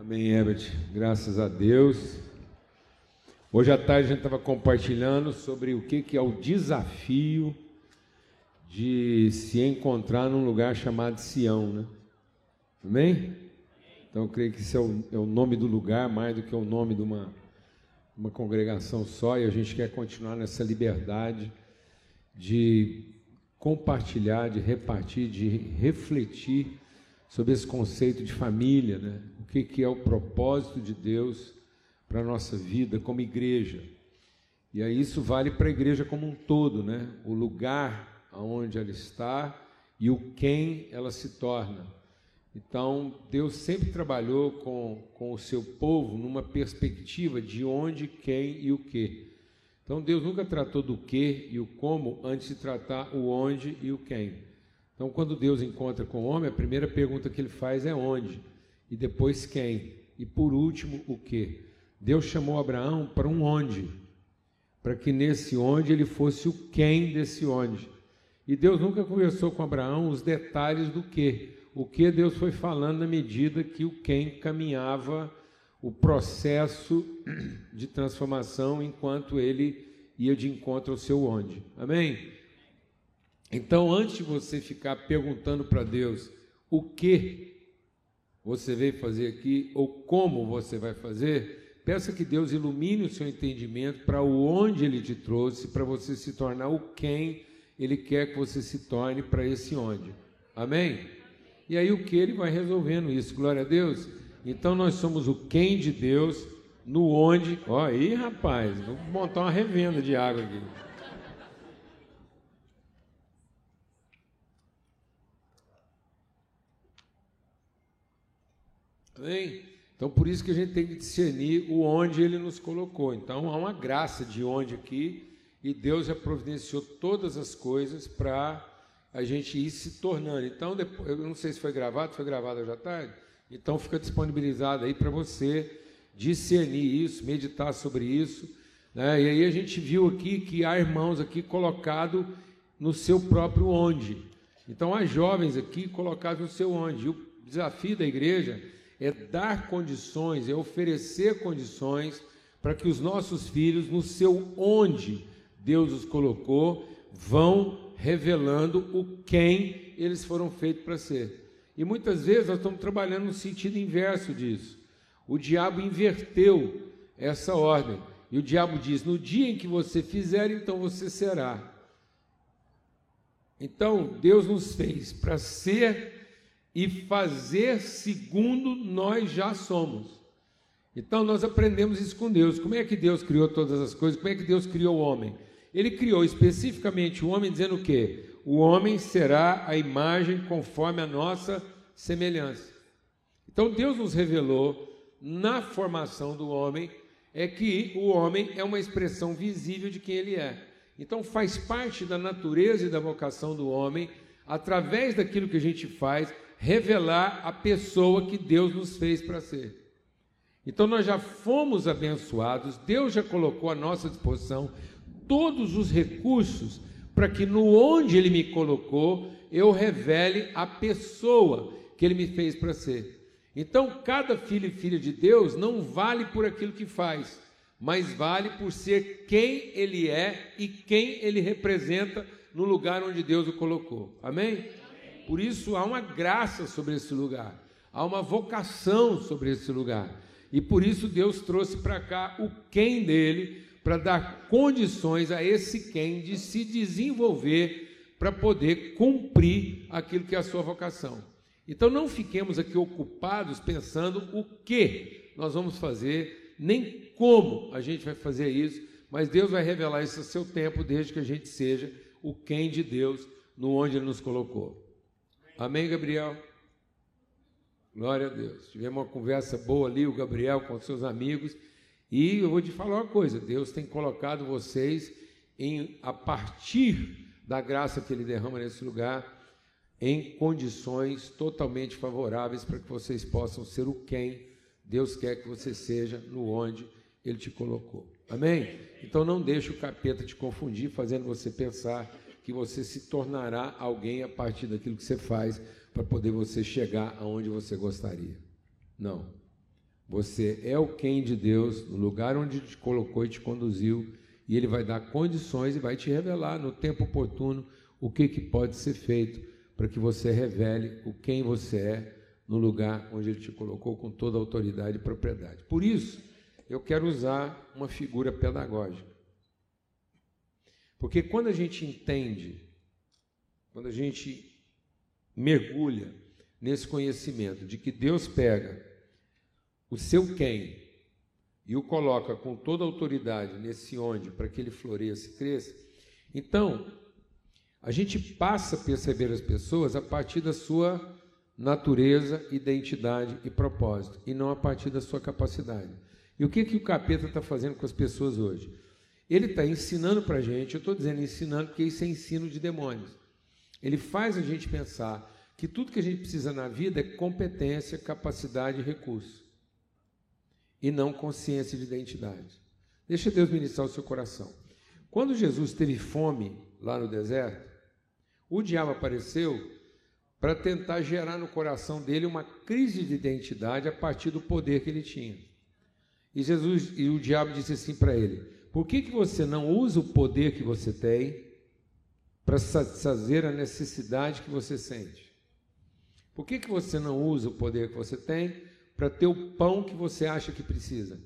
Amém, Herbert. Graças a Deus. Hoje à tarde a gente estava compartilhando sobre o que, que é o desafio de se encontrar num lugar chamado Sião, né? Amém? Então eu creio que esse é o, é o nome do lugar mais do que o nome de uma, uma congregação só, e a gente quer continuar nessa liberdade de compartilhar, de repartir, de refletir sobre esse conceito de família, né? Que, que é o propósito de Deus para a nossa vida como igreja. E aí isso vale para a igreja como um todo, né? o lugar onde ela está e o quem ela se torna. Então, Deus sempre trabalhou com, com o seu povo numa perspectiva de onde, quem e o que. Então Deus nunca tratou do que e o como antes de tratar o onde e o quem. Então quando Deus encontra com o homem, a primeira pergunta que ele faz é onde, e depois quem, e por último o que. Deus chamou Abraão para um onde, para que nesse onde ele fosse o quem desse onde. E Deus nunca conversou com Abraão os detalhes do que. O que Deus foi falando na medida que o quem caminhava o processo de transformação enquanto ele ia de encontro ao seu onde. Amém? Então, antes de você ficar perguntando para Deus o que você veio fazer aqui ou como você vai fazer, peça que Deus ilumine o seu entendimento para onde ele te trouxe, para você se tornar o quem ele quer que você se torne para esse onde. Amém? E aí o que ele vai resolvendo isso. Glória a Deus. Então nós somos o quem de Deus, no onde. Ó, aí rapaz, vou montar uma revenda de água aqui. Então por isso que a gente tem que discernir o onde ele nos colocou. Então há uma graça de onde aqui, e Deus já providenciou todas as coisas para a gente ir se tornando. Então, depois, eu não sei se foi gravado, foi gravado hoje à tarde. Então fica disponibilizado aí para você discernir isso, meditar sobre isso. Né? E aí a gente viu aqui que há irmãos aqui colocados no seu próprio onde. Então há jovens aqui colocados no seu onde. E o desafio da igreja é dar condições, é oferecer condições para que os nossos filhos, no seu onde Deus os colocou, vão revelando o quem eles foram feitos para ser. E muitas vezes nós estamos trabalhando no sentido inverso disso. O diabo inverteu essa ordem. E o diabo diz: no dia em que você fizer, então você será. Então, Deus nos fez para ser e fazer segundo nós já somos. Então, nós aprendemos isso com Deus. Como é que Deus criou todas as coisas? Como é que Deus criou o homem? Ele criou especificamente o homem dizendo o quê? o homem será a imagem conforme a nossa semelhança. Então Deus nos revelou na formação do homem é que o homem é uma expressão visível de quem ele é. Então faz parte da natureza e da vocação do homem, através daquilo que a gente faz, revelar a pessoa que Deus nos fez para ser. Então nós já fomos abençoados, Deus já colocou à nossa disposição todos os recursos para que no onde Ele me colocou, eu revele a pessoa que Ele me fez para ser. Então, cada filho e filha de Deus não vale por aquilo que faz, mas vale por ser quem Ele é e quem Ele representa no lugar onde Deus o colocou. Amém? Por isso há uma graça sobre esse lugar, há uma vocação sobre esse lugar. E por isso Deus trouxe para cá o quem dele, para dar condições a esse quem de se desenvolver para poder cumprir aquilo que é a sua vocação. Então não fiquemos aqui ocupados pensando o que nós vamos fazer, nem como a gente vai fazer isso, mas Deus vai revelar isso a seu tempo, desde que a gente seja o quem de Deus no onde Ele nos colocou. Amém, Gabriel? Glória a Deus. Tivemos uma conversa boa ali, o Gabriel com seus amigos. E eu vou te falar uma coisa: Deus tem colocado vocês em, a partir da graça que Ele derrama nesse lugar, em condições totalmente favoráveis para que vocês possam ser o quem Deus quer que você seja, no onde Ele te colocou. Amém? Então não deixe o capeta te confundir, fazendo você pensar que você se tornará alguém a partir daquilo que você faz para poder você chegar aonde você gostaria. Não. Você é o quem de Deus, no lugar onde te colocou e te conduziu, e Ele vai dar condições e vai te revelar no tempo oportuno o que, que pode ser feito para que você revele o quem você é no lugar onde Ele te colocou com toda a autoridade e propriedade. Por isso, eu quero usar uma figura pedagógica. Porque quando a gente entende, quando a gente mergulha nesse conhecimento de que Deus pega o seu quem e o coloca com toda a autoridade nesse onde para que ele floresça e cresça, então a gente passa a perceber as pessoas a partir da sua natureza, identidade e propósito, e não a partir da sua capacidade. E o que, que o capeta está fazendo com as pessoas hoje? Ele está ensinando para a gente, eu estou dizendo ensinando porque isso é ensino de demônios. Ele faz a gente pensar que tudo que a gente precisa na vida é competência, capacidade e recurso e não consciência de identidade. Deixa Deus ministrar o seu coração. Quando Jesus teve fome lá no deserto, o diabo apareceu para tentar gerar no coração dele uma crise de identidade a partir do poder que ele tinha. E Jesus e o diabo disse assim para ele: Por que, que você não usa o poder que você tem para satisfazer a necessidade que você sente? Por que, que você não usa o poder que você tem para ter o pão que você acha que precisa.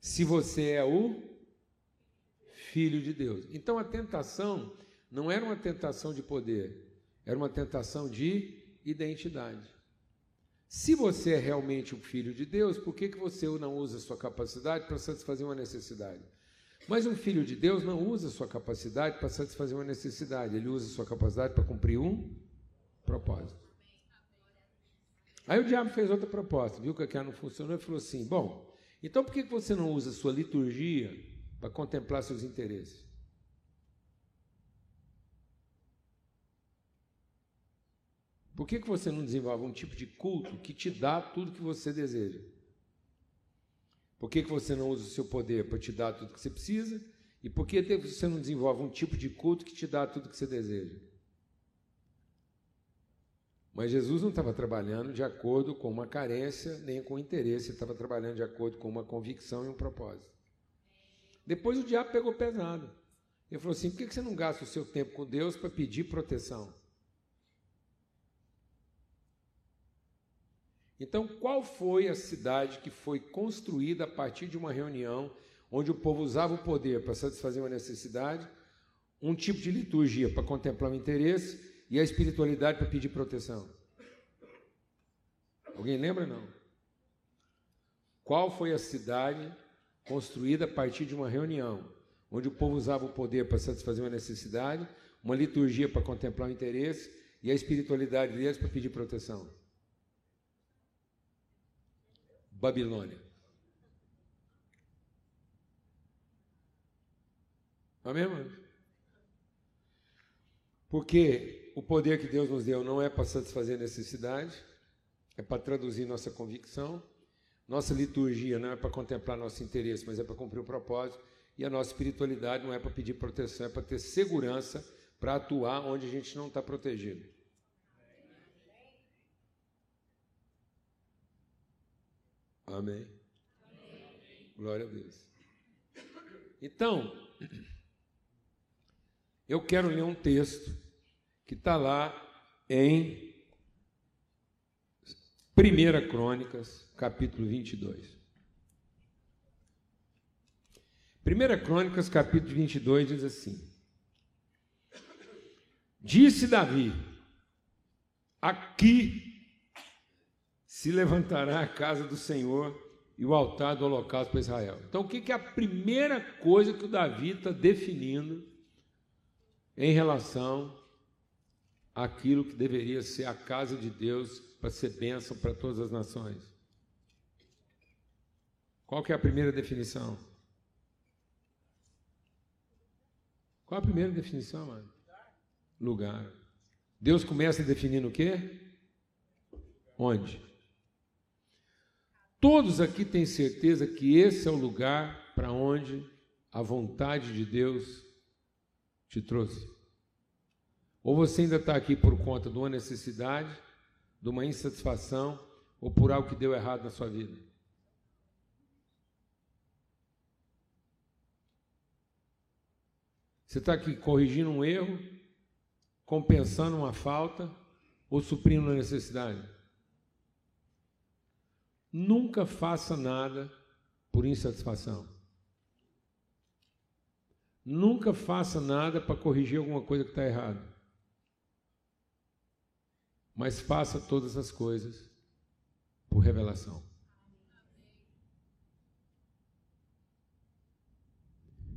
Se você é o filho de Deus. Então a tentação não era uma tentação de poder, era uma tentação de identidade. Se você é realmente o filho de Deus, por que, que você não usa sua capacidade para satisfazer uma necessidade? Mas um filho de Deus não usa sua capacidade para satisfazer uma necessidade, ele usa sua capacidade para cumprir um propósito. Aí o diabo fez outra proposta, viu que aquela não funcionou e falou assim: Bom, então por que você não usa sua liturgia para contemplar seus interesses? Por que, que você não desenvolve um tipo de culto que te dá tudo que você deseja? Por que, que você não usa o seu poder para te dar tudo que você precisa? E por que você não desenvolve um tipo de culto que te dá tudo que você deseja? Mas Jesus não estava trabalhando de acordo com uma carência nem com interesse, ele estava trabalhando de acordo com uma convicção e um propósito. Depois o diabo pegou pesado. Ele falou assim: por que você não gasta o seu tempo com Deus para pedir proteção? Então, qual foi a cidade que foi construída a partir de uma reunião onde o povo usava o poder para satisfazer uma necessidade, um tipo de liturgia para contemplar o interesse e a espiritualidade para pedir proteção? Alguém lembra não? Qual foi a cidade construída a partir de uma reunião onde o povo usava o poder para satisfazer uma necessidade, uma liturgia para contemplar o interesse e a espiritualidade deles para pedir proteção? Babilônia. Amém, irmão? Porque o poder que Deus nos deu não é para satisfazer necessidade, é para traduzir nossa convicção. Nossa liturgia não é para contemplar nosso interesse, mas é para cumprir o propósito. E a nossa espiritualidade não é para pedir proteção, é para ter segurança para atuar onde a gente não está protegido. Amém. Glória a Deus. Então, eu quero ler um texto que está lá em 1 Crônicas, capítulo 22. 1 Crônicas, capítulo 22, diz assim: Disse Davi: Aqui se levantará a casa do Senhor e o altar do holocausto para Israel. Então, o que é a primeira coisa que o Davi está definindo em relação àquilo que deveria ser a casa de Deus para ser bênção para todas as nações? Qual que é a primeira definição? Qual a primeira definição, mano? Lugar. Deus começa definindo o quê? Onde? Todos aqui têm certeza que esse é o lugar para onde a vontade de Deus te trouxe. Ou você ainda está aqui por conta de uma necessidade, de uma insatisfação, ou por algo que deu errado na sua vida? Você está aqui corrigindo um erro, compensando uma falta ou suprindo uma necessidade? Nunca faça nada por insatisfação. Nunca faça nada para corrigir alguma coisa que está errada. Mas faça todas as coisas por revelação.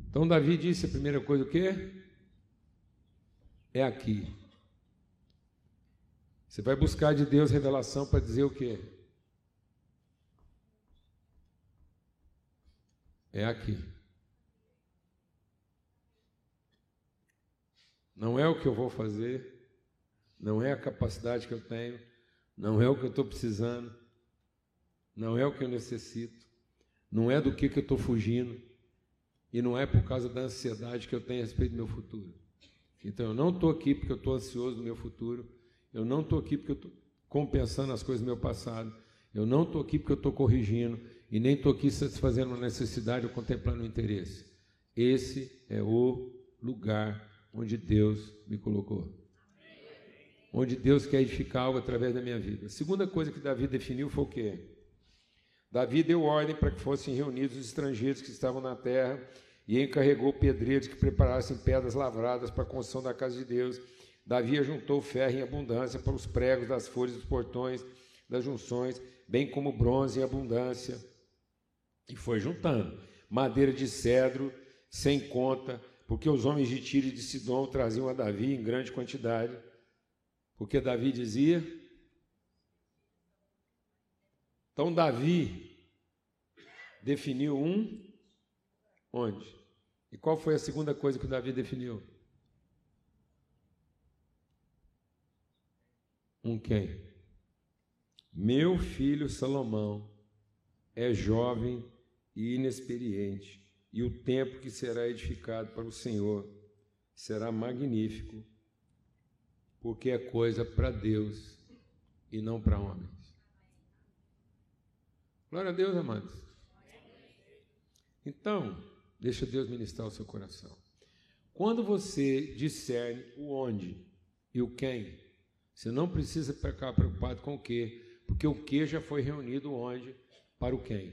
Então Davi disse a primeira coisa o quê? É aqui. Você vai buscar de Deus revelação para dizer o quê? É aqui. Não é o que eu vou fazer, não é a capacidade que eu tenho, não é o que eu estou precisando, não é o que eu necessito, não é do que, que eu estou fugindo. E não é por causa da ansiedade que eu tenho a respeito do meu futuro. Então eu não estou aqui porque eu estou ansioso do meu futuro. Eu não estou aqui porque eu estou compensando as coisas do meu passado. Eu não estou aqui porque eu estou corrigindo. E nem estou aqui satisfazendo necessidade ou contemplando interesse. Esse é o lugar onde Deus me colocou. Onde Deus quer edificar algo através da minha vida. A segunda coisa que Davi definiu foi o quê? Davi deu ordem para que fossem reunidos os estrangeiros que estavam na terra e encarregou pedreiros que preparassem pedras lavradas para a construção da casa de Deus. Davi ajuntou ferro em abundância para os pregos das folhas dos portões, das junções, bem como bronze em abundância. E foi juntando madeira de cedro sem conta, porque os homens de Tiro e de Sidom traziam a Davi em grande quantidade. Porque Davi dizia: então Davi definiu um onde? E qual foi a segunda coisa que Davi definiu? Um quem? Meu filho Salomão é jovem e inexperiente, e o tempo que será edificado para o Senhor será magnífico, porque é coisa para Deus e não para homens. Glória a Deus, amados. Então, deixa Deus ministrar o seu coração. Quando você discerne o onde e o quem, você não precisa ficar preocupado com o que, porque o que já foi reunido onde para o quem.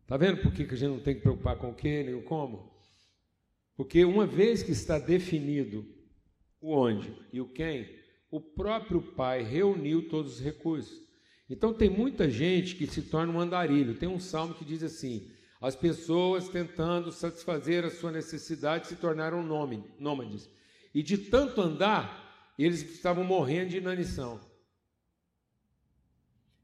Está vendo por que a gente não tem que preocupar com o que nem o como? Porque uma vez que está definido o onde e o quem, o próprio Pai reuniu todos os recursos. Então tem muita gente que se torna um andarilho. Tem um salmo que diz assim: as pessoas tentando satisfazer a sua necessidade se tornaram nômades. E de tanto andar, eles estavam morrendo de inanição.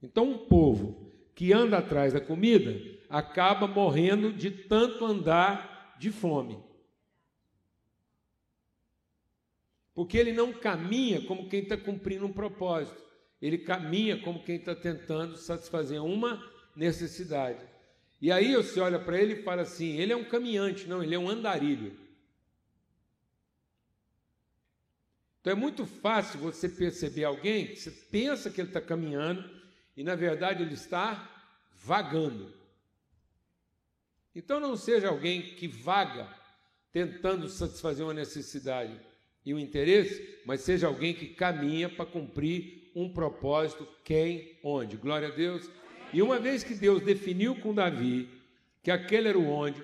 Então um povo que anda atrás da comida acaba morrendo de tanto andar de fome. Porque ele não caminha como quem está cumprindo um propósito ele caminha como quem está tentando satisfazer uma necessidade. E aí você olha para ele e fala assim: ele é um caminhante, não, ele é um andarilho. Então é muito fácil você perceber alguém que você pensa que ele está caminhando e na verdade ele está vagando. Então não seja alguém que vaga tentando satisfazer uma necessidade e um interesse, mas seja alguém que caminha para cumprir um propósito, quem, onde. Glória a Deus. E uma vez que Deus definiu com Davi que aquele era o onde,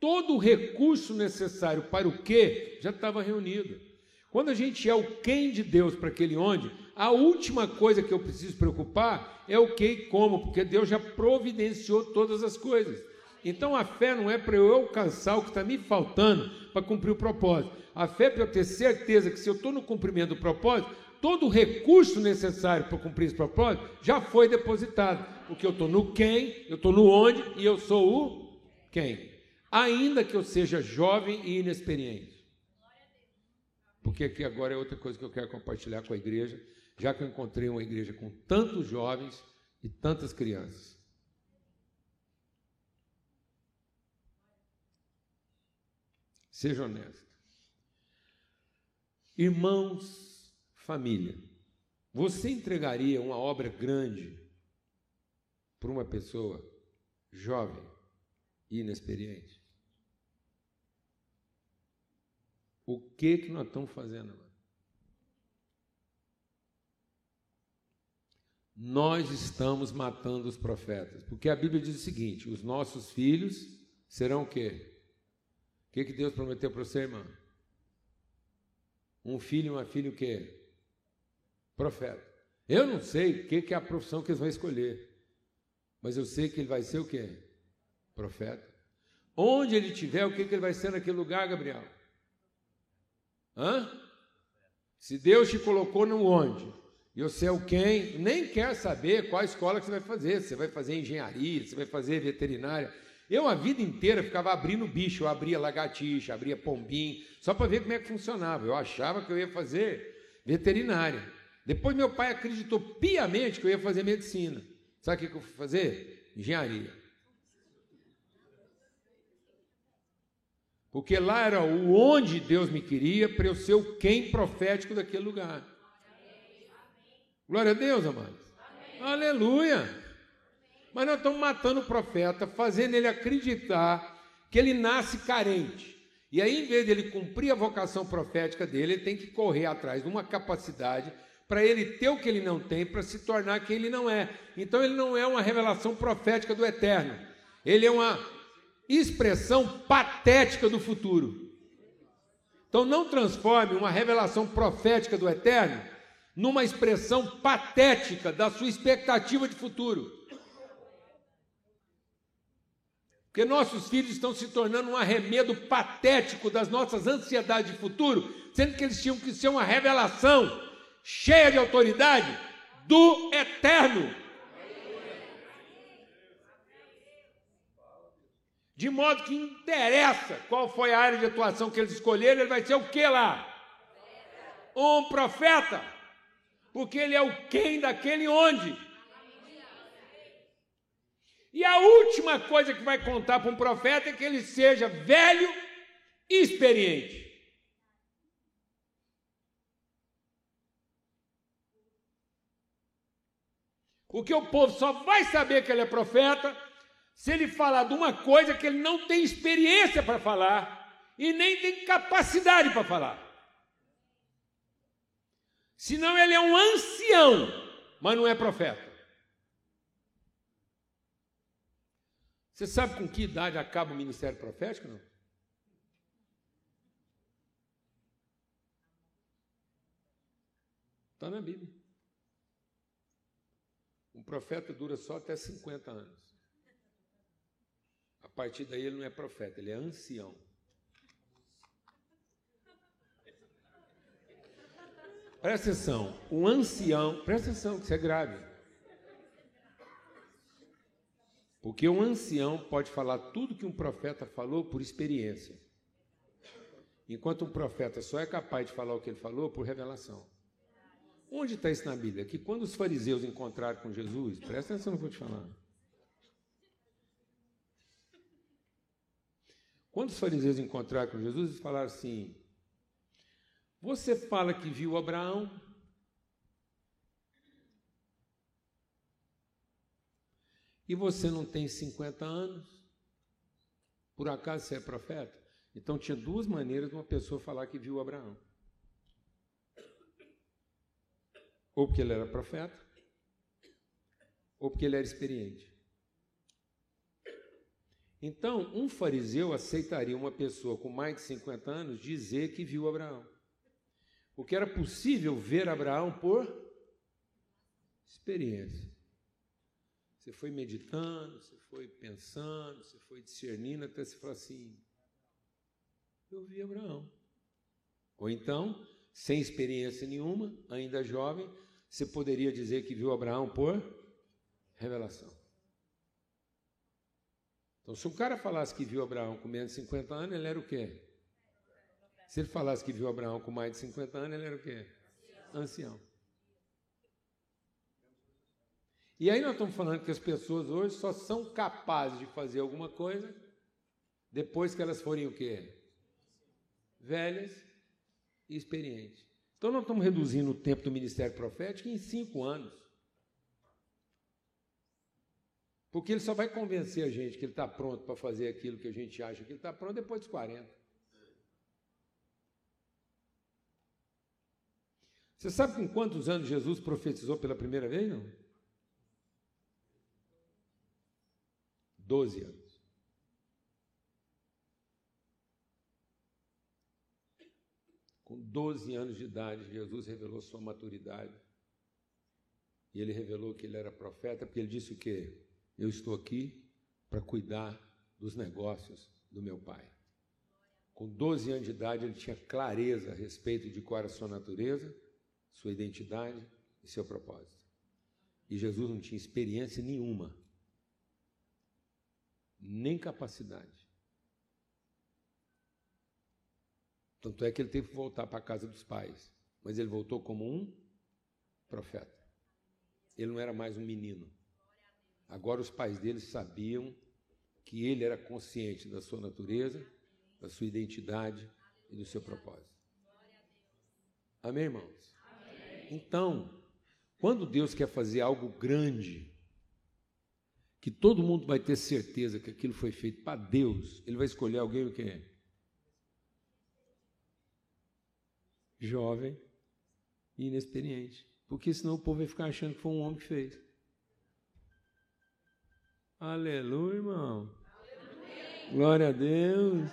todo o recurso necessário para o que já estava reunido. Quando a gente é o quem de Deus para aquele onde, a última coisa que eu preciso preocupar é o que e como, porque Deus já providenciou todas as coisas. Então a fé não é para eu alcançar o que está me faltando para cumprir o propósito. A fé é para eu ter certeza que se eu estou no cumprimento do propósito, todo o recurso necessário para cumprir esse propósito já foi depositado. Porque eu estou no quem, eu estou no onde e eu sou o quem. Ainda que eu seja jovem e inexperiente. Porque aqui agora é outra coisa que eu quero compartilhar com a igreja, já que eu encontrei uma igreja com tantos jovens e tantas crianças. Seja honesto. Irmãos, família, você entregaria uma obra grande para uma pessoa jovem e inexperiente? O que que nós estamos fazendo agora? Nós estamos matando os profetas, porque a Bíblia diz o seguinte: os nossos filhos serão o quê? O que, que Deus prometeu para você, irmão? Um filho e uma filha o quê? Profeta. Eu não sei o que, que é a profissão que eles vão escolher, mas eu sei que ele vai ser o quê? Profeta. Onde ele estiver, o que, que ele vai ser naquele lugar, Gabriel? Hã? Se Deus te colocou no onde, e você é o quem, nem quer saber qual escola que você vai fazer. Você vai fazer engenharia, você vai fazer veterinária. Eu a vida inteira ficava abrindo bicho, eu abria lagartixa, abria pombim, só para ver como é que funcionava. Eu achava que eu ia fazer veterinária. Depois meu pai acreditou piamente que eu ia fazer medicina. Sabe o que eu fui fazer? Engenharia. Porque lá era o onde Deus me queria para eu ser o quem profético daquele lugar. Glória a Deus, amados. Aleluia. Mas nós estamos matando o profeta, fazendo ele acreditar que ele nasce carente. E aí, em vez de ele cumprir a vocação profética dele, ele tem que correr atrás de uma capacidade para ele ter o que ele não tem, para se tornar quem ele não é. Então, ele não é uma revelação profética do eterno. Ele é uma expressão patética do futuro. Então não transforme uma revelação profética do eterno numa expressão patética da sua expectativa de futuro. Porque nossos filhos estão se tornando um arremedo patético das nossas ansiedades de futuro, sendo que eles tinham que ser uma revelação cheia de autoridade do eterno. De modo que interessa qual foi a área de atuação que eles escolheram, ele vai ser o que lá? Um profeta. Porque ele é o quem daquele onde. E a última coisa que vai contar para um profeta é que ele seja velho e experiente. Porque o povo só vai saber que ele é profeta se ele falar de uma coisa que ele não tem experiência para falar e nem tem capacidade para falar. Senão ele é um ancião, mas não é profeta. Você sabe com que idade acaba o ministério profético? Não? Está na Bíblia. Um profeta dura só até 50 anos partir daí ele não é profeta, ele é ancião. Presta atenção, um ancião, presta atenção que isso é grave. Porque um ancião pode falar tudo que um profeta falou por experiência. Enquanto um profeta só é capaz de falar o que ele falou por revelação. Onde está isso na Bíblia? Que quando os fariseus encontraram com Jesus, presta atenção no que eu vou te falar. Quando os fariseus encontraram com Jesus, eles falaram assim: Você fala que viu Abraão? E você não tem 50 anos? Por acaso você é profeta? Então tinha duas maneiras de uma pessoa falar que viu Abraão. Ou porque ele era profeta, ou porque ele era experiente. Então, um fariseu aceitaria uma pessoa com mais de 50 anos dizer que viu Abraão. Porque era possível ver Abraão por experiência. Você foi meditando, você foi pensando, você foi discernindo até se falar assim: eu vi Abraão. Ou então, sem experiência nenhuma, ainda jovem, você poderia dizer que viu Abraão por revelação. Então, se um cara falasse que viu Abraão com menos de 50 anos, ele era o quê? Se ele falasse que viu Abraão com mais de 50 anos, ele era o quê? Ancião. E aí nós estamos falando que as pessoas hoje só são capazes de fazer alguma coisa depois que elas forem o quê? Velhas e experientes. Então nós estamos reduzindo o tempo do ministério profético em cinco anos. Porque ele só vai convencer a gente que ele está pronto para fazer aquilo que a gente acha que ele está pronto depois dos 40. Você sabe com quantos anos Jesus profetizou pela primeira vez? Não? Doze anos. Com 12 anos de idade, Jesus revelou sua maturidade. E ele revelou que ele era profeta, porque ele disse o quê? Eu estou aqui para cuidar dos negócios do meu pai. Com 12 anos de idade, ele tinha clareza a respeito de qual era a sua natureza, sua identidade e seu propósito. E Jesus não tinha experiência nenhuma, nem capacidade Tanto é que ele teve que voltar para a casa dos pais. Mas ele voltou como um profeta. Ele não era mais um menino. Agora os pais dele sabiam que ele era consciente da sua natureza, da sua identidade e do seu propósito. Amém, irmãos? Amém. Então, quando Deus quer fazer algo grande, que todo mundo vai ter certeza que aquilo foi feito para Deus, ele vai escolher alguém o que jovem e inexperiente. Porque senão o povo vai ficar achando que foi um homem que fez. Aleluia, irmão. Glória a Deus.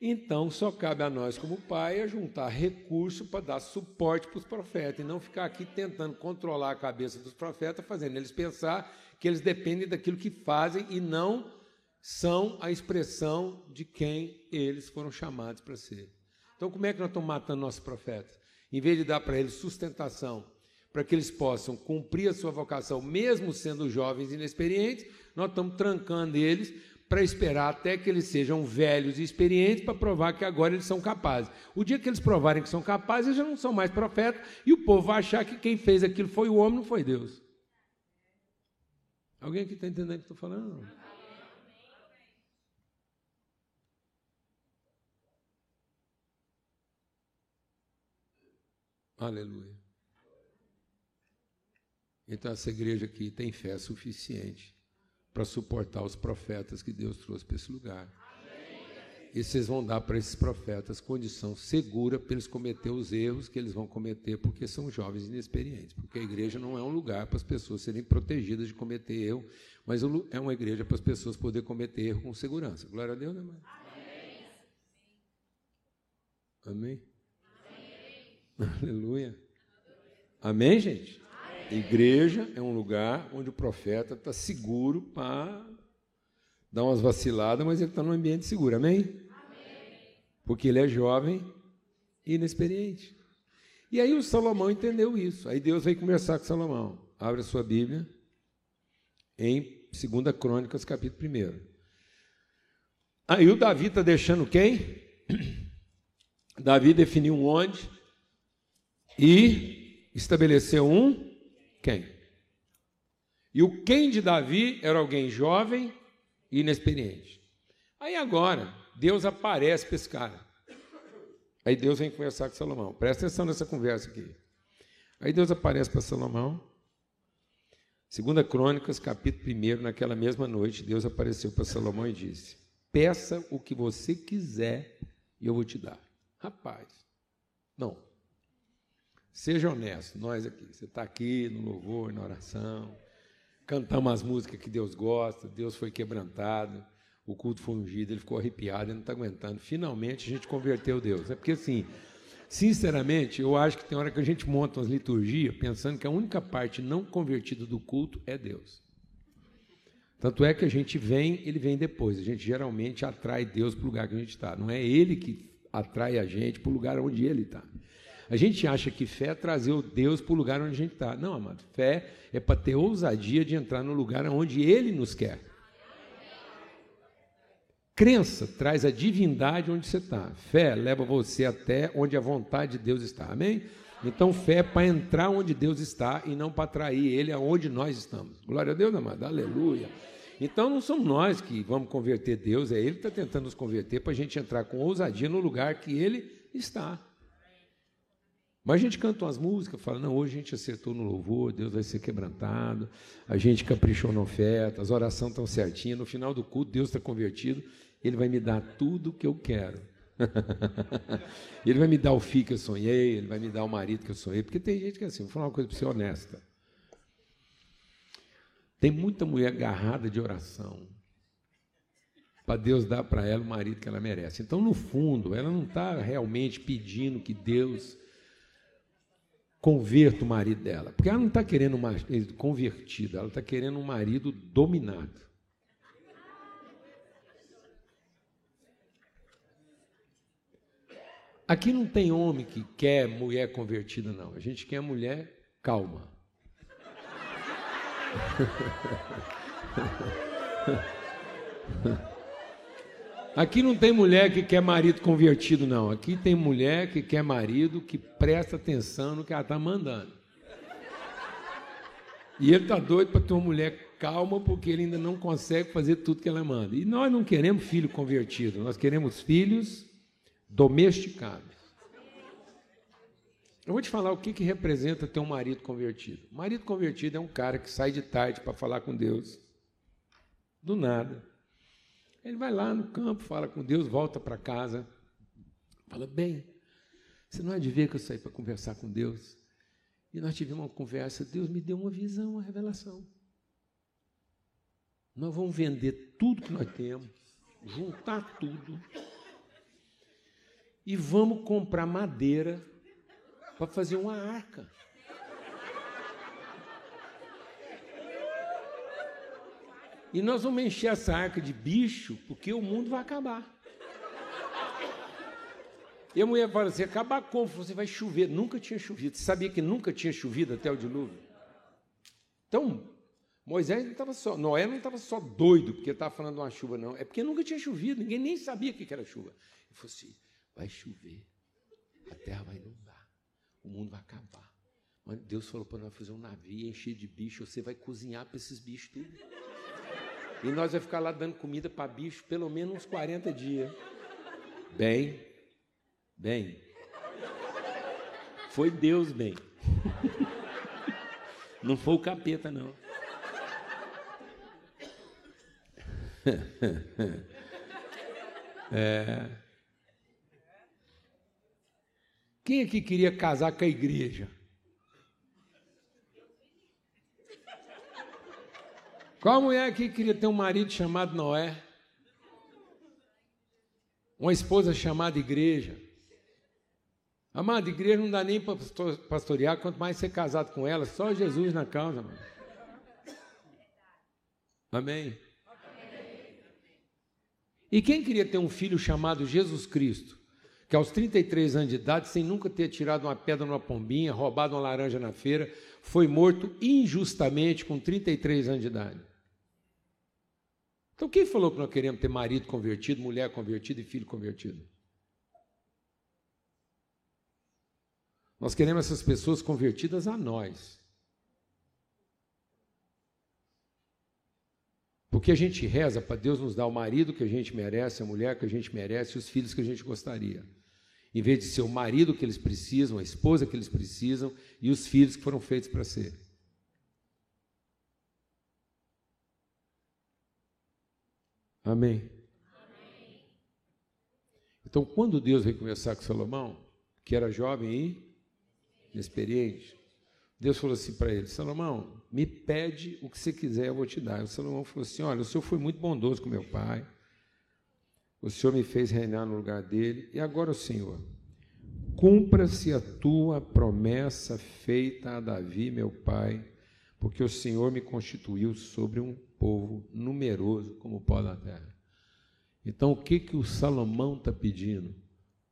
Então, só cabe a nós, como pai, juntar recurso para dar suporte para os profetas e não ficar aqui tentando controlar a cabeça dos profetas, fazendo eles pensar que eles dependem daquilo que fazem e não são a expressão de quem eles foram chamados para ser. Então, como é que nós estamos matando nossos profetas? Em vez de dar para eles sustentação, para que eles possam cumprir a sua vocação, mesmo sendo jovens e inexperientes, nós estamos trancando eles para esperar até que eles sejam velhos e experientes para provar que agora eles são capazes. O dia que eles provarem que são capazes, eles já não são mais profetas e o povo vai achar que quem fez aquilo foi o homem, não foi Deus. Alguém aqui está entendendo o que estou falando? Aleluia. Então, essa igreja aqui tem fé suficiente para suportar os profetas que Deus trouxe para esse lugar. E vocês vão dar para esses profetas condição segura para eles cometer os erros que eles vão cometer, porque são jovens inexperientes. Porque a igreja não é um lugar para as pessoas serem protegidas de cometer erro, mas é uma igreja para as pessoas poderem cometer erro com segurança. Glória a Deus, né, mãe? Amém? Amém? Aleluia. Amém, gente? Igreja é um lugar onde o profeta está seguro para dar umas vaciladas, mas ele está num ambiente seguro. Amém? Amém? Porque ele é jovem e inexperiente. E aí o Salomão entendeu isso. Aí Deus veio conversar com Salomão. Abre a sua Bíblia em 2 Crônicas, capítulo 1. Aí o Davi está deixando quem? Davi definiu onde? e estabeleceu um quem? E o quem de Davi era alguém jovem e inexperiente. Aí agora, Deus aparece para esse cara. Aí Deus vem conversar com Salomão. Presta atenção nessa conversa aqui. Aí Deus aparece para Salomão. Segunda Crônicas, capítulo 1, naquela mesma noite, Deus apareceu para Salomão e disse: Peça o que você quiser e eu vou te dar. Rapaz, não, Seja honesto, nós aqui. Você está aqui no louvor, na oração, cantamos as músicas que Deus gosta, Deus foi quebrantado, o culto foi ungido, ele ficou arrepiado, ele não está aguentando. Finalmente a gente converteu Deus. É porque assim, sinceramente, eu acho que tem hora que a gente monta umas liturgias pensando que a única parte não convertida do culto é Deus. Tanto é que a gente vem, ele vem depois. A gente geralmente atrai Deus para o lugar que a gente está. Não é ele que atrai a gente para o lugar onde ele está. A gente acha que fé é trazer o Deus para o lugar onde a gente está. Não, amado. Fé é para ter ousadia de entrar no lugar onde Ele nos quer. Crença traz a divindade onde você está. Fé leva você até onde a vontade de Deus está. Amém? Então, fé é para entrar onde Deus está e não para atrair Ele aonde nós estamos. Glória a Deus, amado. Aleluia. Então, não somos nós que vamos converter Deus, é Ele que está tentando nos converter para a gente entrar com ousadia no lugar que Ele está. Mas a gente canta umas músicas, fala, não, hoje a gente acertou no louvor, Deus vai ser quebrantado, a gente caprichou na oferta, as orações estão certinhas, no final do culto Deus está convertido, Ele vai me dar tudo o que eu quero. ele vai me dar o filho que eu sonhei, Ele vai me dar o marido que eu sonhei, porque tem gente que é assim, vou falar uma coisa para você honesta. Tem muita mulher agarrada de oração, para Deus dar para ela o marido que ela merece. Então, no fundo, ela não está realmente pedindo que Deus converta o marido dela. Porque ela não está querendo um marido convertido, ela está querendo um marido dominado. Aqui não tem homem que quer mulher convertida, não. A gente quer mulher calma. Aqui não tem mulher que quer marido convertido, não. Aqui tem mulher que quer marido que presta atenção no que ela está mandando. E ele está doido para ter uma mulher calma, porque ele ainda não consegue fazer tudo que ela manda. E nós não queremos filho convertido, nós queremos filhos domesticados. Eu vou te falar o que, que representa ter um marido convertido. marido convertido é um cara que sai de tarde para falar com Deus. Do nada ele vai lá no campo, fala com Deus, volta para casa, fala: Bem, você não há de ver que eu saí para conversar com Deus. E nós tivemos uma conversa, Deus me deu uma visão, uma revelação. Nós vamos vender tudo que nós temos, juntar tudo, e vamos comprar madeira para fazer uma arca. E nós vamos encher essa arca de bicho, porque o mundo vai acabar. E a mulher fala assim: acabar como? Você vai chover. Nunca tinha chovido. Você sabia que nunca tinha chovido até o dilúvio? Então, Moisés não estava só, Noé não estava só doido porque estava falando de uma chuva, não. É porque nunca tinha chovido, ninguém nem sabia o que era chuva. Ele falou assim: vai chover, a terra vai inundar, o mundo vai acabar. Mas Deus falou para nós fazer um navio encher de bicho, você vai cozinhar para esses bichos tudo. E nós vamos ficar lá dando comida para bicho pelo menos uns 40 dias. Bem, bem. Foi Deus bem. Não foi o capeta, não. É. Quem aqui queria casar com a igreja? Qual mulher aqui queria ter um marido chamado Noé? Uma esposa chamada igreja? Amado, igreja não dá nem para pastorear, quanto mais ser casado com ela, só Jesus na causa, mano. Amém? E quem queria ter um filho chamado Jesus Cristo, que aos 33 anos de idade, sem nunca ter tirado uma pedra numa pombinha, roubado uma laranja na feira, foi morto injustamente com 33 anos de idade? Então, quem falou que nós queremos ter marido convertido, mulher convertida e filho convertido? Nós queremos essas pessoas convertidas a nós. Porque a gente reza para Deus nos dar o marido que a gente merece, a mulher que a gente merece e os filhos que a gente gostaria. Em vez de ser o marido que eles precisam, a esposa que eles precisam e os filhos que foram feitos para ser. Amém. Então, quando Deus veio conversar com Salomão, que era jovem e inexperiente, Deus falou assim para ele: Salomão, me pede o que você quiser, eu vou te dar. E Salomão falou assim: Olha, o senhor foi muito bondoso com meu pai, o senhor me fez reinar no lugar dele, e agora o senhor, cumpra-se a tua promessa feita a Davi, meu pai, porque o senhor me constituiu sobre um povo numeroso como o pó da terra. Então, o que, que o Salomão está pedindo?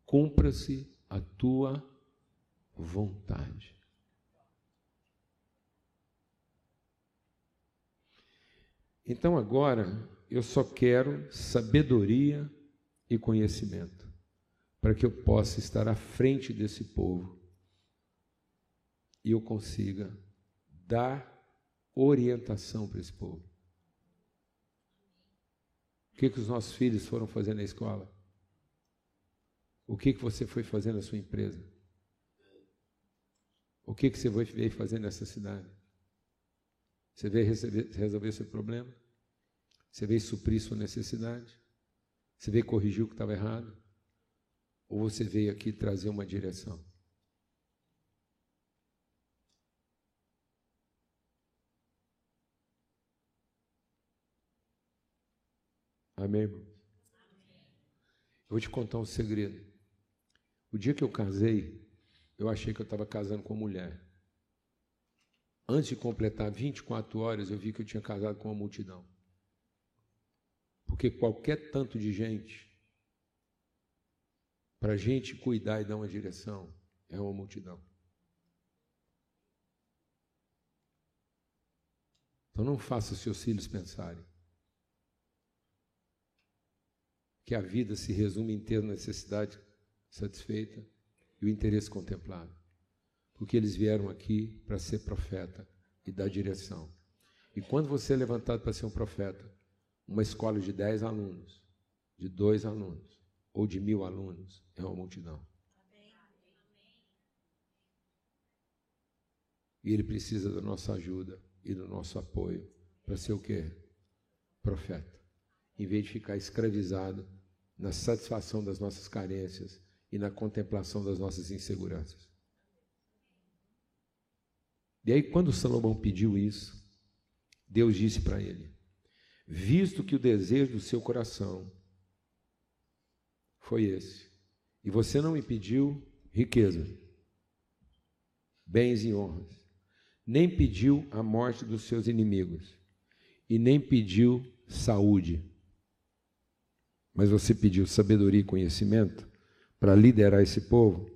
Cumpra-se a tua vontade. Então, agora, eu só quero sabedoria e conhecimento, para que eu possa estar à frente desse povo e eu consiga dar orientação para esse povo que, que os nossos filhos foram fazer na escola? O que, que você foi fazer na sua empresa? O que, que você veio fazer nessa cidade? Você veio receber, resolver seu problema? Você veio suprir sua necessidade? Você veio corrigir o que estava errado? Ou você veio aqui trazer uma direção? Amém, irmão? Eu vou te contar um segredo. O dia que eu casei, eu achei que eu estava casando com uma mulher. Antes de completar 24 horas, eu vi que eu tinha casado com uma multidão. Porque qualquer tanto de gente, para a gente cuidar e dar uma direção, é uma multidão. Então não faça seus filhos pensarem que a vida se resume em ter necessidade satisfeita e o interesse contemplado. Porque eles vieram aqui para ser profeta e dar direção. E quando você é levantado para ser um profeta, uma escola de dez alunos, de dois alunos ou de mil alunos é uma multidão. E ele precisa da nossa ajuda e do nosso apoio para ser o quê? Profeta. Em vez de ficar escravizado na satisfação das nossas carências e na contemplação das nossas inseguranças. E aí, quando Salomão pediu isso, Deus disse para ele: Visto que o desejo do seu coração foi esse, e você não me pediu riqueza, bens e honras, nem pediu a morte dos seus inimigos, e nem pediu saúde, mas você pediu sabedoria e conhecimento para liderar esse povo,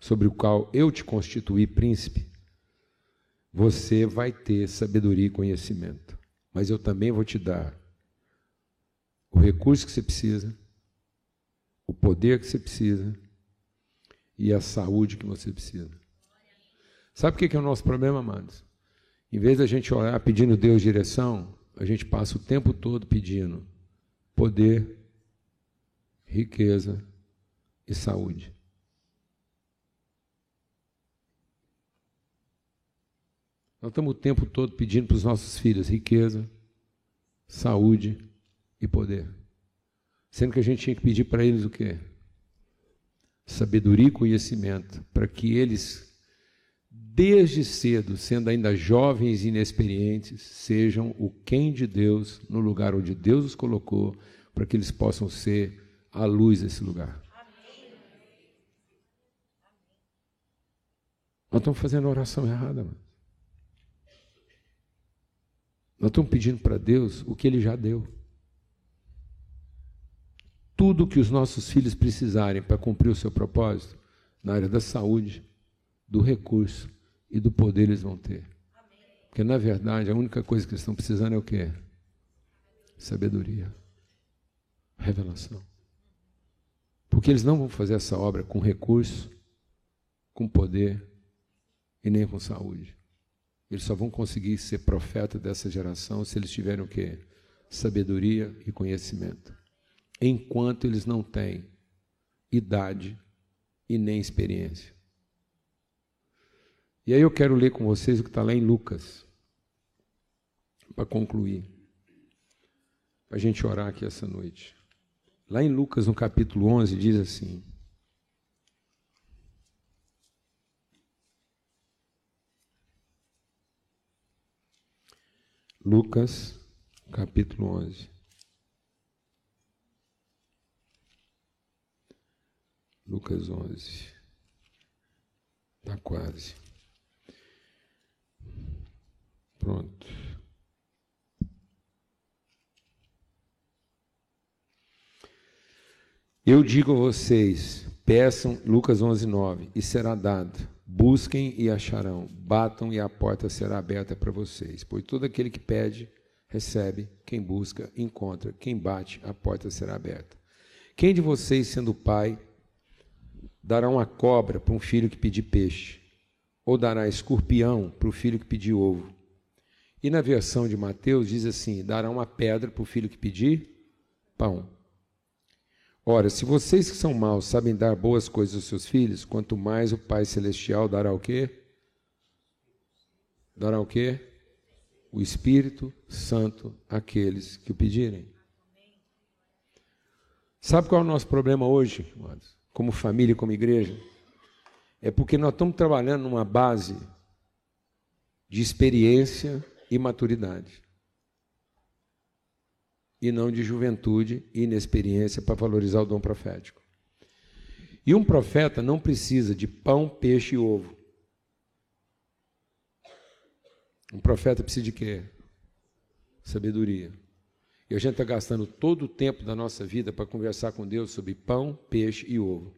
sobre o qual eu te constituí príncipe, você vai ter sabedoria e conhecimento. Mas eu também vou te dar o recurso que você precisa, o poder que você precisa e a saúde que você precisa. Sabe o que é o nosso problema, amados? Em vez da gente orar pedindo Deus direção, a gente passa o tempo todo pedindo poder, riqueza e saúde. Nós estamos o tempo todo pedindo para os nossos filhos riqueza, saúde e poder. Sendo que a gente tinha que pedir para eles o quê? Sabedoria e conhecimento, para que eles, desde cedo, sendo ainda jovens e inexperientes, sejam o quem de Deus no lugar onde Deus os colocou, para que eles possam ser a luz desse lugar. Nós estamos fazendo a oração errada, mano. Nós estamos pedindo para Deus o que Ele já deu. Tudo que os nossos filhos precisarem para cumprir o seu propósito, na área da saúde, do recurso e do poder, eles vão ter. Porque, na verdade, a única coisa que eles estão precisando é o quê? Sabedoria. Revelação. Porque eles não vão fazer essa obra com recurso, com poder e nem com saúde. Eles só vão conseguir ser profeta dessa geração se eles tiverem o quê? Sabedoria e conhecimento. Enquanto eles não têm idade e nem experiência. E aí eu quero ler com vocês o que está lá em Lucas, para concluir, para a gente orar aqui essa noite. Lá em Lucas, no capítulo 11, diz assim: Lucas, capítulo 11. Lucas 11. Está quase. Pronto. Eu digo a vocês, peçam, Lucas 11, 9, e será dado Busquem e acharão, batam e a porta será aberta para vocês. Pois todo aquele que pede, recebe, quem busca, encontra, quem bate, a porta será aberta. Quem de vocês, sendo pai, dará uma cobra para um filho que pedir peixe? Ou dará escorpião para o filho que pedir ovo? E na versão de Mateus diz assim: dará uma pedra para o filho que pedir pão. Ora, se vocês que são maus sabem dar boas coisas aos seus filhos, quanto mais o Pai Celestial dará o quê? dará o quê? O Espírito Santo àqueles que o pedirem. Sabe qual é o nosso problema hoje, como família, como igreja? É porque nós estamos trabalhando numa base de experiência e maturidade. E não de juventude e inexperiência para valorizar o dom profético. E um profeta não precisa de pão, peixe e ovo. Um profeta precisa de quê? Sabedoria. E a gente está gastando todo o tempo da nossa vida para conversar com Deus sobre pão, peixe e ovo.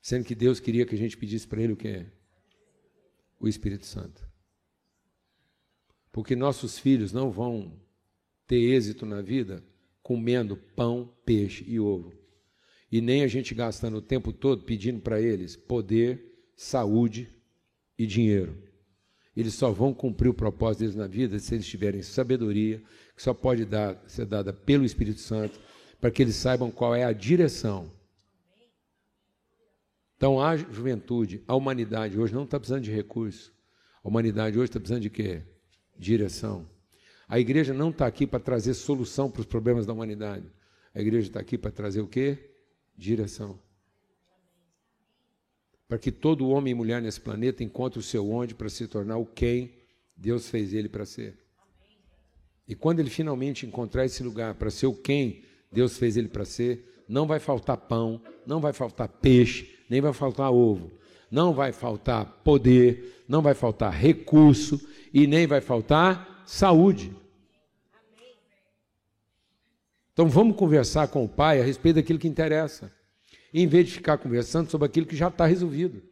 Sendo que Deus queria que a gente pedisse para Ele o quê? O Espírito Santo. Porque nossos filhos não vão ter êxito na vida comendo pão, peixe e ovo. E nem a gente gastando o tempo todo pedindo para eles poder, saúde e dinheiro. Eles só vão cumprir o propósito deles na vida se eles tiverem sabedoria, que só pode dar, ser dada pelo Espírito Santo, para que eles saibam qual é a direção. Então, a juventude, a humanidade hoje não está precisando de recurso. A humanidade hoje está precisando de quê? Direção. A igreja não está aqui para trazer solução para os problemas da humanidade. A igreja está aqui para trazer o quê? Direção. Para que todo homem e mulher nesse planeta encontre o seu onde para se tornar o quem Deus fez ele para ser. E quando ele finalmente encontrar esse lugar para ser o quem Deus fez ele para ser, não vai faltar pão, não vai faltar peixe, nem vai faltar ovo, não vai faltar poder, não vai faltar recurso e nem vai faltar saúde. Então vamos conversar com o Pai a respeito daquilo que interessa, em vez de ficar conversando sobre aquilo que já está resolvido.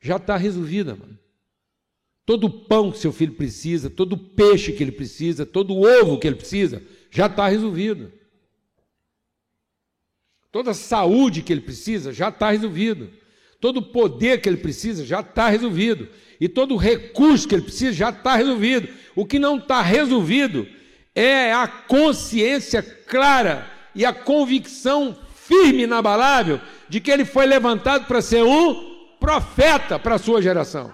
Já está resolvida, mano. Todo pão que seu filho precisa, todo peixe que ele precisa, todo ovo que ele precisa, já está resolvido. Toda saúde que ele precisa já está resolvido. Todo poder que ele precisa já está resolvido e todo recurso que ele precisa já está resolvido. O que não está resolvido é a consciência clara e a convicção firme inabalável de que ele foi levantado para ser um profeta para a sua geração.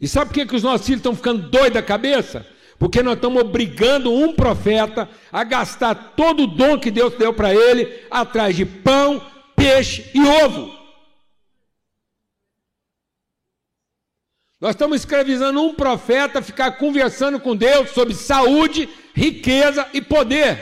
E sabe por que, que os nossos filhos estão ficando doidos da cabeça? Porque nós estamos obrigando um profeta a gastar todo o dom que Deus deu para ele atrás de pão, peixe e ovo. Nós estamos escravizando um profeta a ficar conversando com Deus sobre saúde, riqueza e poder.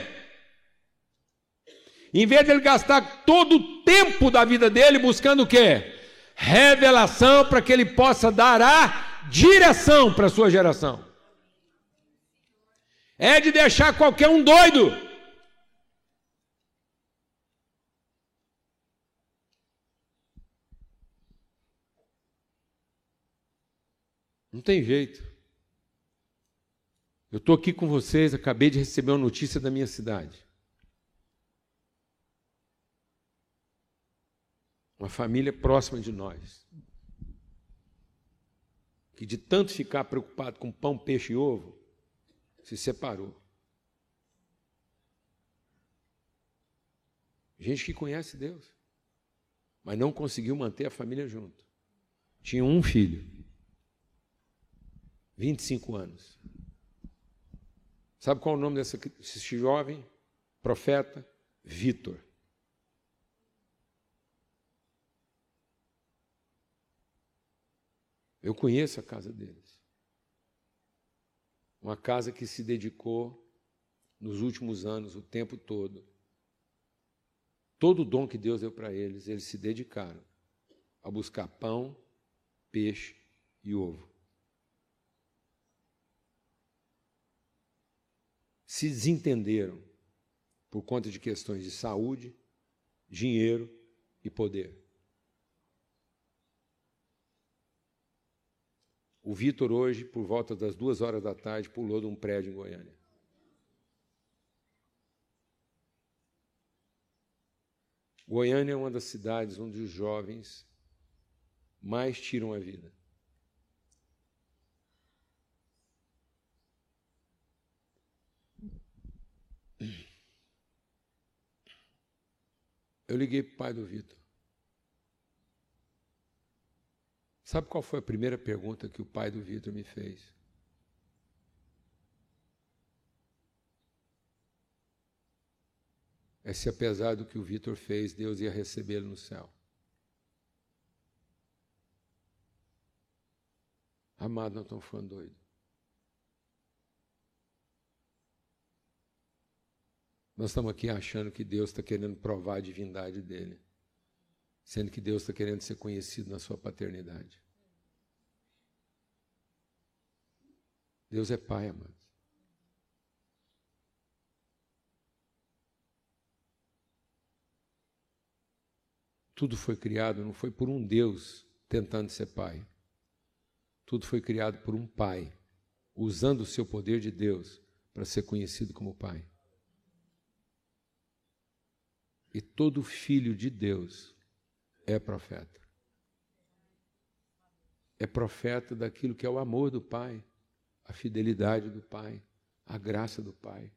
Em vez de ele gastar todo o tempo da vida dele buscando o quê? Revelação para que ele possa dar a direção para a sua geração. É de deixar qualquer um doido. Não tem jeito. Eu estou aqui com vocês, acabei de receber uma notícia da minha cidade. Uma família próxima de nós. Que de tanto ficar preocupado com pão, peixe e ovo, se separou. Gente que conhece Deus, mas não conseguiu manter a família junto. Tinha um filho. 25 anos. Sabe qual é o nome desse, jovem? Profeta Vitor. Eu conheço a casa deles. Uma casa que se dedicou nos últimos anos, o tempo todo. Todo o dom que Deus deu para eles, eles se dedicaram a buscar pão, peixe e ovo. se desentenderam por conta de questões de saúde, dinheiro e poder. O Vitor, hoje, por volta das duas horas da tarde, pulou de um prédio em Goiânia. Goiânia é uma das cidades onde os jovens mais tiram a vida. Eu liguei para o pai do Vitor. Sabe qual foi a primeira pergunta que o pai do Vitor me fez? É se apesar do que o Vitor fez, Deus ia recebê-lo no céu. Amado, não estamos falando doido. Nós estamos aqui achando que Deus está querendo provar a divindade dele, sendo que Deus está querendo ser conhecido na sua paternidade. Deus é Pai, amado. Tudo foi criado, não foi por um Deus tentando ser Pai. Tudo foi criado por um Pai, usando o seu poder de Deus para ser conhecido como Pai. E todo filho de Deus é profeta. É profeta daquilo que é o amor do Pai, a fidelidade do Pai, a graça do Pai.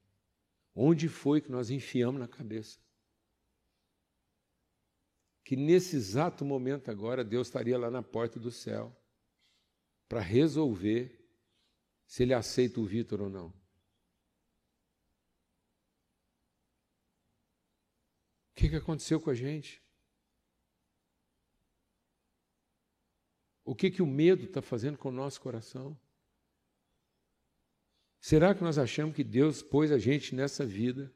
Onde foi que nós enfiamos na cabeça? Que nesse exato momento agora Deus estaria lá na porta do céu para resolver se ele aceita o Vitor ou não. O que, que aconteceu com a gente? O que, que o medo está fazendo com o nosso coração? Será que nós achamos que Deus pôs a gente nessa vida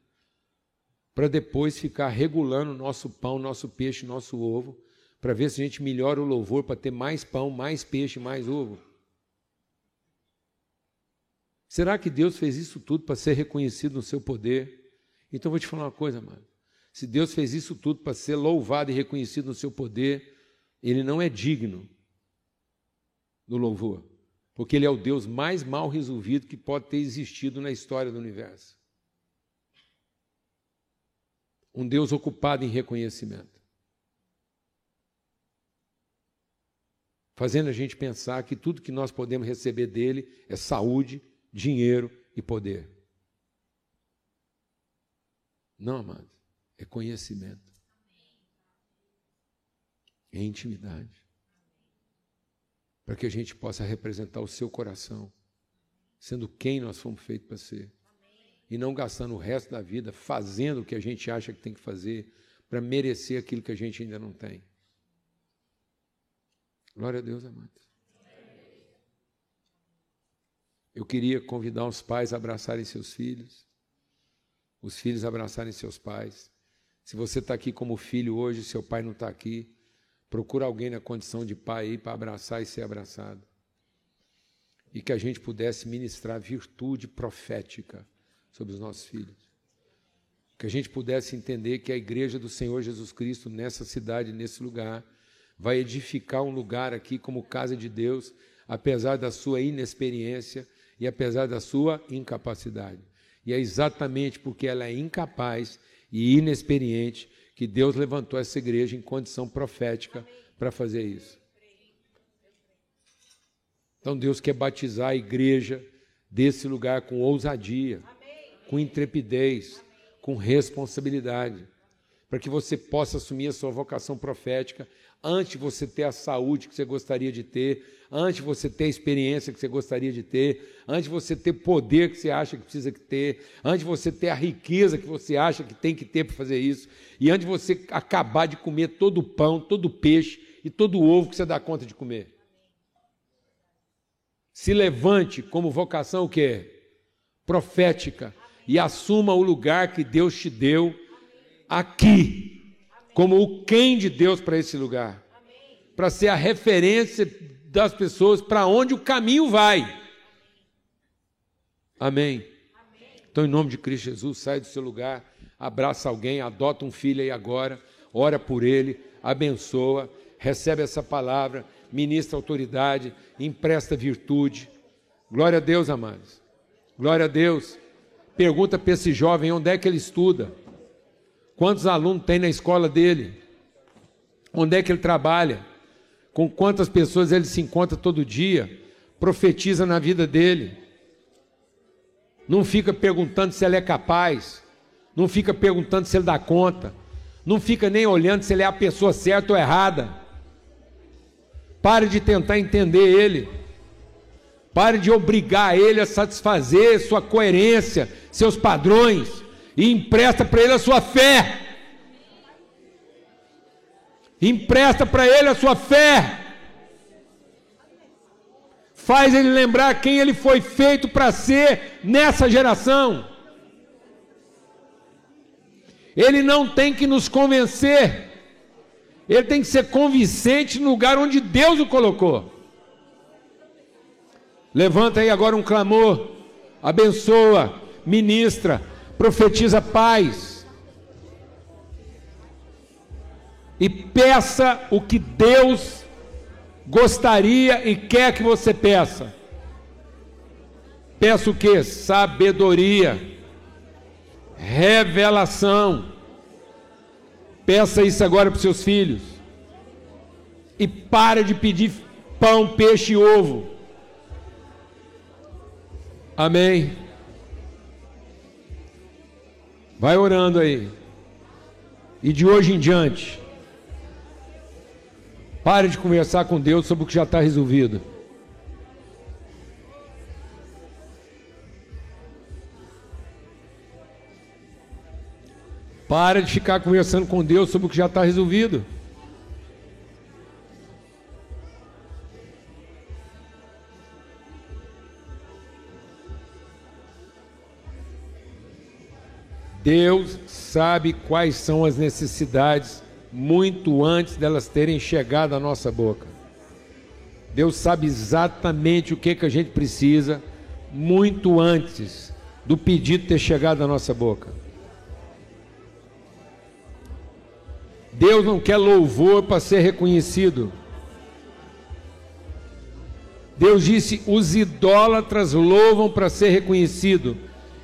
para depois ficar regulando nosso pão, nosso peixe, nosso ovo, para ver se a gente melhora o louvor para ter mais pão, mais peixe, mais ovo? Será que Deus fez isso tudo para ser reconhecido no seu poder? Então vou te falar uma coisa, mano. Se Deus fez isso tudo para ser louvado e reconhecido no seu poder, ele não é digno do louvor, porque ele é o Deus mais mal resolvido que pode ter existido na história do universo. Um Deus ocupado em reconhecimento. Fazendo a gente pensar que tudo que nós podemos receber dele é saúde, dinheiro e poder. Não, amados é conhecimento, é intimidade. Para que a gente possa representar o seu coração, sendo quem nós fomos feitos para ser. E não gastando o resto da vida fazendo o que a gente acha que tem que fazer para merecer aquilo que a gente ainda não tem. Glória a Deus, amados. Eu queria convidar os pais a abraçarem seus filhos, os filhos a abraçarem seus pais. Se você está aqui como filho hoje, seu pai não está aqui, procura alguém na condição de pai aí para abraçar e ser abraçado. E que a gente pudesse ministrar virtude profética sobre os nossos filhos. Que a gente pudesse entender que a igreja do Senhor Jesus Cristo, nessa cidade, nesse lugar, vai edificar um lugar aqui como casa de Deus, apesar da sua inexperiência e apesar da sua incapacidade. E é exatamente porque ela é incapaz e inexperiente que Deus levantou essa igreja em condição profética para fazer isso. Então Deus quer batizar a igreja desse lugar com ousadia, com intrepidez, com responsabilidade, para que você possa assumir a sua vocação profética antes você ter a saúde que você gostaria de ter, antes você ter a experiência que você gostaria de ter, antes você ter poder que você acha que precisa ter, antes você ter a riqueza que você acha que tem que ter para fazer isso, e antes você acabar de comer todo o pão, todo o peixe e todo o ovo que você dá conta de comer. Se levante como vocação o quê? Profética e assuma o lugar que Deus te deu aqui como o quem de Deus para esse lugar, para ser a referência das pessoas para onde o caminho vai. Amém. Então, em nome de Cristo Jesus, sai do seu lugar, abraça alguém, adota um filho aí agora, ora por ele, abençoa, recebe essa palavra, ministra autoridade, empresta virtude. Glória a Deus, amados. Glória a Deus. Pergunta para esse jovem onde é que ele estuda. Quantos alunos tem na escola dele? Onde é que ele trabalha? Com quantas pessoas ele se encontra todo dia? Profetiza na vida dele. Não fica perguntando se ele é capaz. Não fica perguntando se ele dá conta. Não fica nem olhando se ele é a pessoa certa ou errada. Pare de tentar entender ele. Pare de obrigar ele a satisfazer sua coerência, seus padrões. E empresta para ele a sua fé. Empresta para ele a sua fé. Faz ele lembrar quem ele foi feito para ser nessa geração. Ele não tem que nos convencer, ele tem que ser convincente no lugar onde Deus o colocou. Levanta aí agora um clamor, abençoa, ministra, profetiza paz. E peça o que Deus gostaria e quer que você peça. Peça o que? Sabedoria revelação. Peça isso agora para os seus filhos. E para de pedir pão, peixe e ovo. Amém. Vai orando aí. E de hoje em diante, pare de conversar com Deus sobre o que já está resolvido. Para de ficar conversando com Deus sobre o que já está resolvido. Deus sabe quais são as necessidades muito antes delas terem chegado à nossa boca. Deus sabe exatamente o que, que a gente precisa muito antes do pedido ter chegado à nossa boca. Deus não quer louvor para ser reconhecido. Deus disse: os idólatras louvam para ser reconhecido,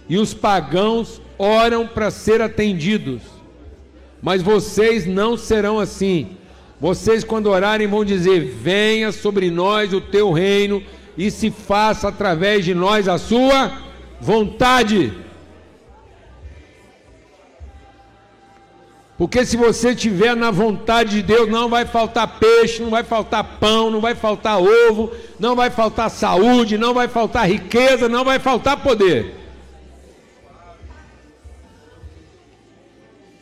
e os pagãos oram para ser atendidos. Mas vocês não serão assim. Vocês, quando orarem, vão dizer: Venha sobre nós o teu reino, e se faça através de nós a sua vontade. Porque se você estiver na vontade de Deus, não vai faltar peixe, não vai faltar pão, não vai faltar ovo, não vai faltar saúde, não vai faltar riqueza, não vai faltar poder.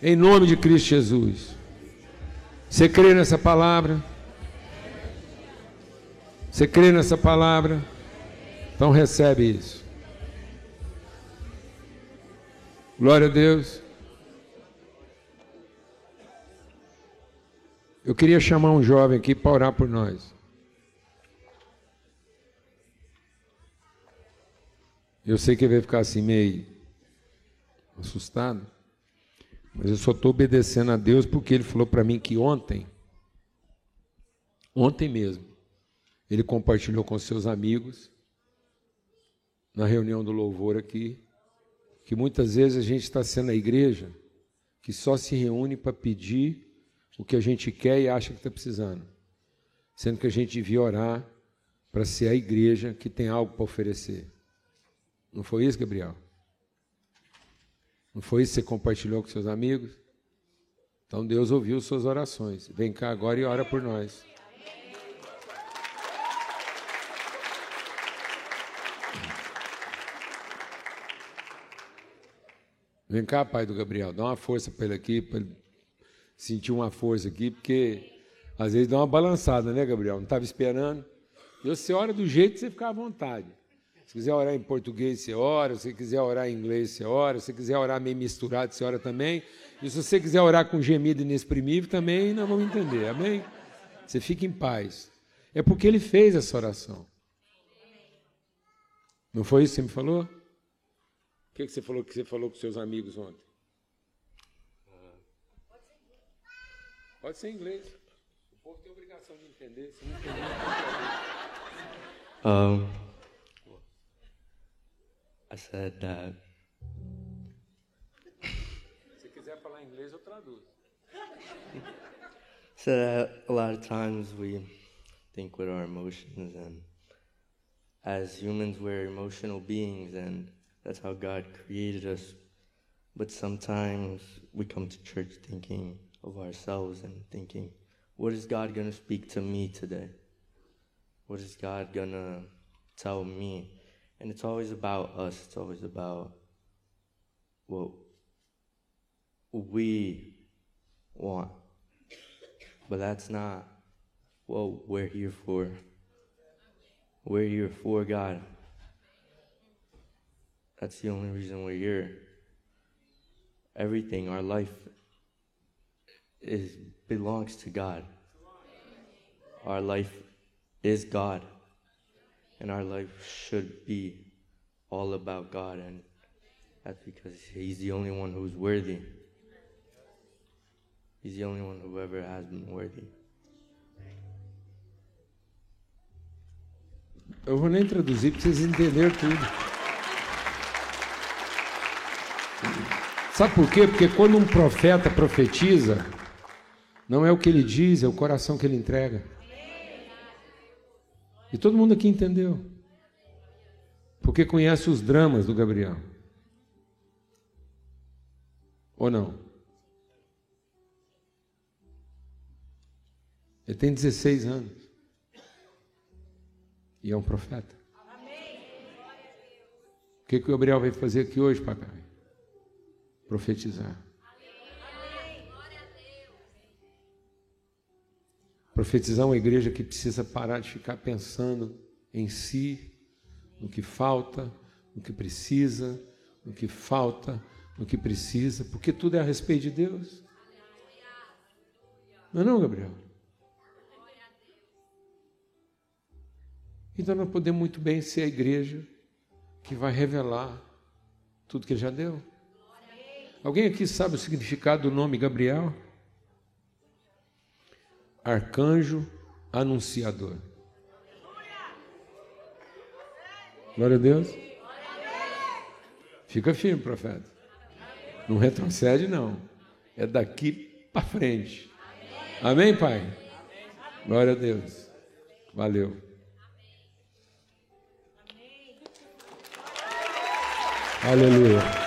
Em nome de Cristo Jesus. Você crê nessa palavra? Você crê nessa palavra? Então recebe isso. Glória a Deus. Eu queria chamar um jovem aqui para orar por nós. Eu sei que ele vai ficar assim meio assustado, mas eu só estou obedecendo a Deus porque ele falou para mim que ontem, ontem mesmo, ele compartilhou com seus amigos, na reunião do louvor aqui, que muitas vezes a gente está sendo a igreja que só se reúne para pedir o que a gente quer e acha que está precisando. Sendo que a gente devia orar para ser a igreja que tem algo para oferecer. Não foi isso, Gabriel? Não foi isso que você compartilhou com seus amigos? Então Deus ouviu suas orações. Vem cá agora e ora por nós. Vem cá, pai do Gabriel, dá uma força para ele aqui, para ele sentir uma força aqui, porque às vezes dá uma balançada, né, Gabriel? Não estava esperando. E você ora do jeito que você ficar à vontade. Se quiser orar em português, você ora. Se quiser orar em inglês, você ora. Se quiser orar meio misturado, você ora também. E se você quiser orar com gemido inexprimível, também nós vamos entender. Amém? Você fica em paz. É porque ele fez essa oração. Não foi isso que você me falou? O que, você falou que você falou com seus amigos ontem? Pode ser em inglês. O povo tem obrigação de entender. Se não entender, um, I said that. Se quiser falar inglês, eu traduzo. so that a lot of times we think with our emotions, and as humans, we're emotional beings, and that's how God created us But sometimes we come to church thinking of ourselves and thinking, what is God going to speak to me today? What is God going to tell me? And it's always about us, it's always about what we want. But that's not what we're here for. We're here for God. That's the only reason we're here. Everything, our life is belongs to God. Our life is God. And our life should be all about God and that's because he's the only one who's worthy. He's the only one who ever has been worthy. Eu vou nem traduzir para vocês entenderem tudo. Sabe por quê? Porque quando um profeta profetiza, não é o que ele diz, é o coração que ele entrega. E todo mundo aqui entendeu. Porque conhece os dramas do Gabriel. Ou não? Ele tem 16 anos. E é um profeta. O que, que o Gabriel vai fazer aqui hoje, papai? Profetizar. Profetizar uma igreja que precisa parar de ficar pensando em si, no que falta, no que precisa, no que falta, no que precisa, porque tudo é a respeito de Deus. Não é não, Gabriel? Então nós podemos muito bem ser a igreja que vai revelar tudo que ele já deu. Alguém aqui sabe o significado do nome Gabriel? Arcanjo anunciador. Glória a Deus. Fica firme, profeta. Não retrocede, não. É daqui para frente. Amém, Pai? Glória a Deus. Valeu. Aleluia.